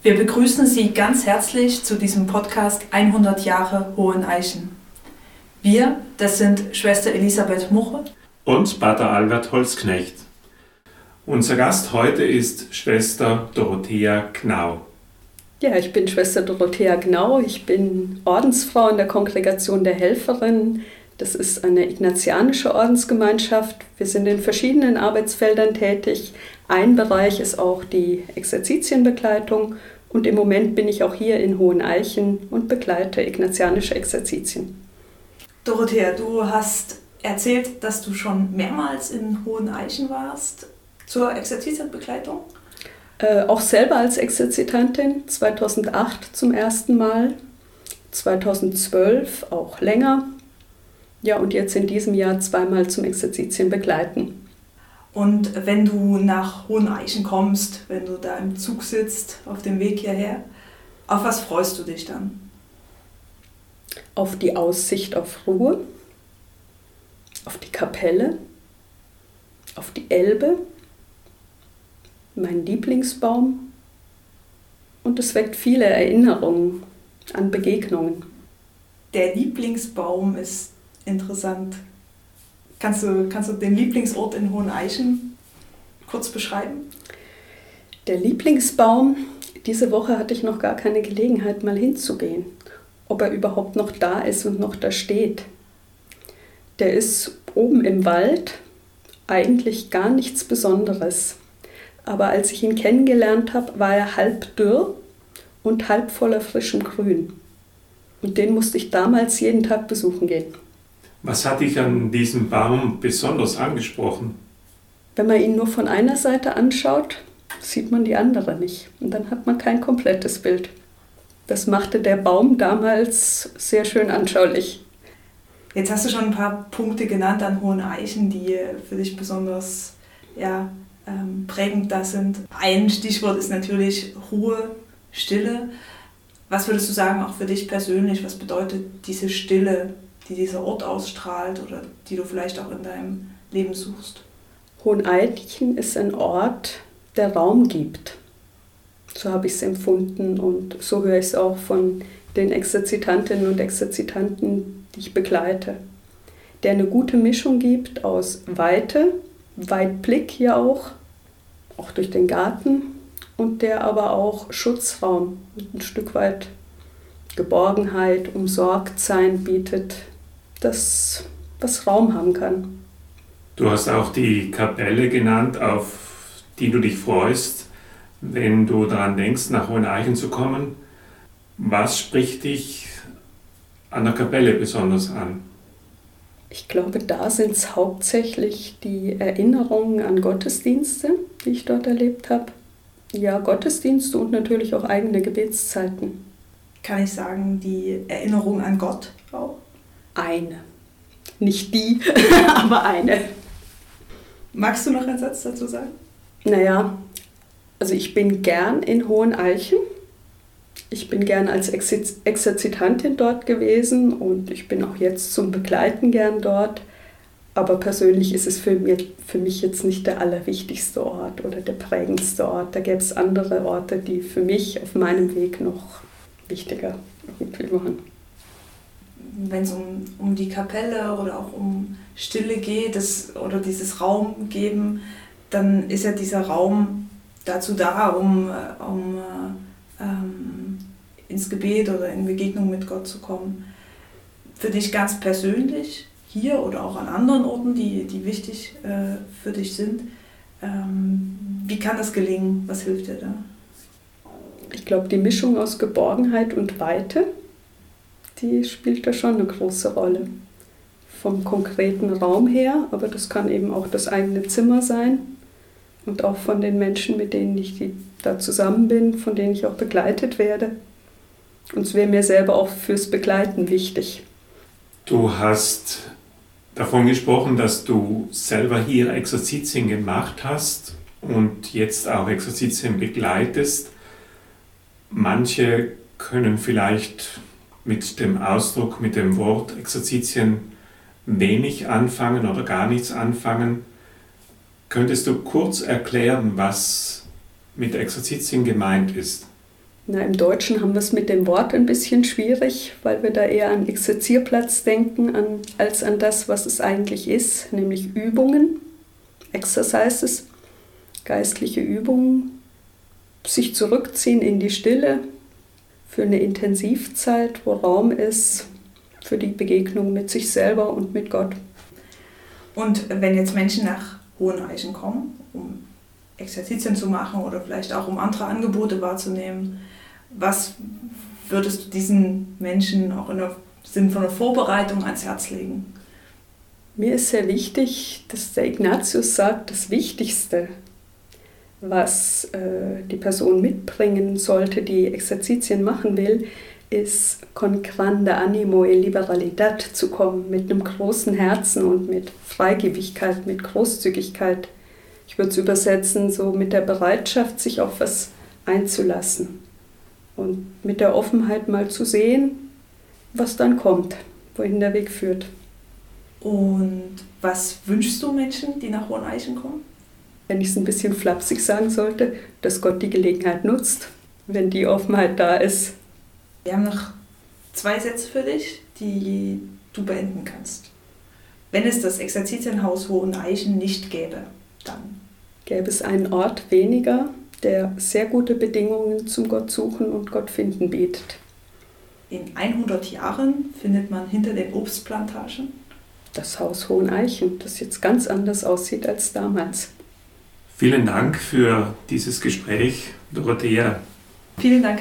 Wir begrüßen Sie ganz herzlich zu diesem Podcast 100 Jahre Hohen Eichen. Wir, das sind Schwester Elisabeth Muche und Pater Albert Holzknecht. Unser Gast heute ist Schwester Dorothea Knau. Ja, ich bin Schwester Dorothea Gnau. Ich bin Ordensfrau in der Kongregation der Helferinnen. Das ist eine ignatianische Ordensgemeinschaft. Wir sind in verschiedenen Arbeitsfeldern tätig. Ein Bereich ist auch die Exerzitienbegleitung und im Moment bin ich auch hier in Hoheneichen und begleite ignatianische Exerzitien. Dorothea, du hast erzählt, dass du schon mehrmals in Hoheneichen warst zur Exerzitienbegleitung. Äh, auch selber als Exerzitantin 2008 zum ersten Mal, 2012 auch länger. Ja, und jetzt in diesem Jahr zweimal zum Exerzitien begleiten. Und wenn du nach Hoheneichen kommst, wenn du da im Zug sitzt, auf dem Weg hierher, auf was freust du dich dann? Auf die Aussicht auf Ruhe, auf die Kapelle, auf die Elbe, mein Lieblingsbaum und es weckt viele Erinnerungen an Begegnungen. Der Lieblingsbaum ist interessant. Kannst du, kannst du den Lieblingsort in Hoheneichen kurz beschreiben? Der Lieblingsbaum, diese Woche hatte ich noch gar keine Gelegenheit, mal hinzugehen, ob er überhaupt noch da ist und noch da steht. Der ist oben im Wald, eigentlich gar nichts Besonderes. Aber als ich ihn kennengelernt habe, war er halb dürr und halb voller frischem Grün. Und den musste ich damals jeden Tag besuchen gehen. Was hat dich an diesem Baum besonders angesprochen? Wenn man ihn nur von einer Seite anschaut, sieht man die andere nicht. Und dann hat man kein komplettes Bild. Das machte der Baum damals sehr schön anschaulich. Jetzt hast du schon ein paar Punkte genannt an hohen Eichen, die für dich besonders ja, ähm, prägend da sind. Ein Stichwort ist natürlich Ruhe, Stille. Was würdest du sagen, auch für dich persönlich, was bedeutet diese Stille, die dieser Ort ausstrahlt oder die du vielleicht auch in deinem Leben suchst? Hoheneidchen ist ein Ort, der Raum gibt. So habe ich es empfunden und so höre ich es auch von den Exerzitantinnen und Exerzitanten, die ich begleite. Der eine gute Mischung gibt aus Weite, Weitblick hier auch, auch durch den Garten und der aber auch Schutzraum ein Stück weit Geborgenheit, Umsorgtsein bietet, das was Raum haben kann. Du hast auch die Kapelle genannt, auf die du dich freust, wenn du daran denkst, nach Hoheneichen zu kommen. Was spricht dich an der Kapelle besonders an? Ich glaube, da sind es hauptsächlich die Erinnerungen an Gottesdienste, die ich dort erlebt habe. Ja, Gottesdienste und natürlich auch eigene Gebetszeiten. Kann ich sagen, die Erinnerung an Gott auch? Eine. Nicht die, aber eine. Magst du noch einen Satz dazu sagen? Naja, also ich bin gern in Hohen Eichen ich bin gern als Exerzitantin dort gewesen und ich bin auch jetzt zum Begleiten gern dort. Aber persönlich ist es für mich, für mich jetzt nicht der allerwichtigste Ort oder der prägendste Ort. Da gäbe es andere Orte, die für mich auf meinem Weg noch wichtiger irgendwie waren. Wenn es um, um die Kapelle oder auch um Stille geht das, oder dieses Raum geben, dann ist ja dieser Raum dazu da, um, um ähm, ins Gebet oder in Begegnung mit Gott zu kommen. Für dich ganz persönlich, hier oder auch an anderen Orten, die, die wichtig äh, für dich sind, ähm, wie kann das gelingen? Was hilft dir da? Ich glaube, die Mischung aus Geborgenheit und Weite, die spielt da schon eine große Rolle. Vom konkreten Raum her, aber das kann eben auch das eigene Zimmer sein und auch von den Menschen, mit denen ich da zusammen bin, von denen ich auch begleitet werde. Und es wäre mir selber auch fürs Begleiten wichtig. Du hast davon gesprochen, dass du selber hier Exerzitien gemacht hast und jetzt auch Exerzitien begleitest. Manche können vielleicht mit dem Ausdruck, mit dem Wort Exerzitien wenig anfangen oder gar nichts anfangen. Könntest du kurz erklären, was mit Exerzitien gemeint ist? Na, Im Deutschen haben wir es mit dem Wort ein bisschen schwierig, weil wir da eher an Exerzierplatz denken, an, als an das, was es eigentlich ist, nämlich Übungen, Exercises, geistliche Übungen, sich zurückziehen in die Stille für eine Intensivzeit, wo Raum ist für die Begegnung mit sich selber und mit Gott. Und wenn jetzt Menschen nach Hoheneichen kommen, um Exerzitien zu machen oder vielleicht auch um andere Angebote wahrzunehmen, was würdest du diesen Menschen auch im Sinn von einer Vorbereitung ans Herz legen? Mir ist sehr wichtig, dass der Ignatius sagt, das Wichtigste, was äh, die Person mitbringen sollte, die Exerzitien machen will, ist con grande animo e liberalidad zu kommen, mit einem großen Herzen und mit Freigebigkeit, mit Großzügigkeit. Ich würde es übersetzen, so mit der Bereitschaft, sich auf was einzulassen und mit der Offenheit mal zu sehen, was dann kommt, wohin der Weg führt. Und was wünschst du Menschen, die nach Hoheneichen kommen? Wenn ich es ein bisschen flapsig sagen sollte, dass Gott die Gelegenheit nutzt, wenn die Offenheit da ist. Wir haben noch zwei Sätze für dich, die du beenden kannst. Wenn es das Exerzitienhaus Hoheneichen nicht gäbe, dann gäbe es einen Ort weniger, der sehr gute Bedingungen zum Gott suchen und Gott finden bietet. In 100 Jahren findet man hinter den Obstplantagen das Haus Hoheneichen, das jetzt ganz anders aussieht als damals. Vielen Dank für dieses Gespräch, Dorothea. Vielen Dank.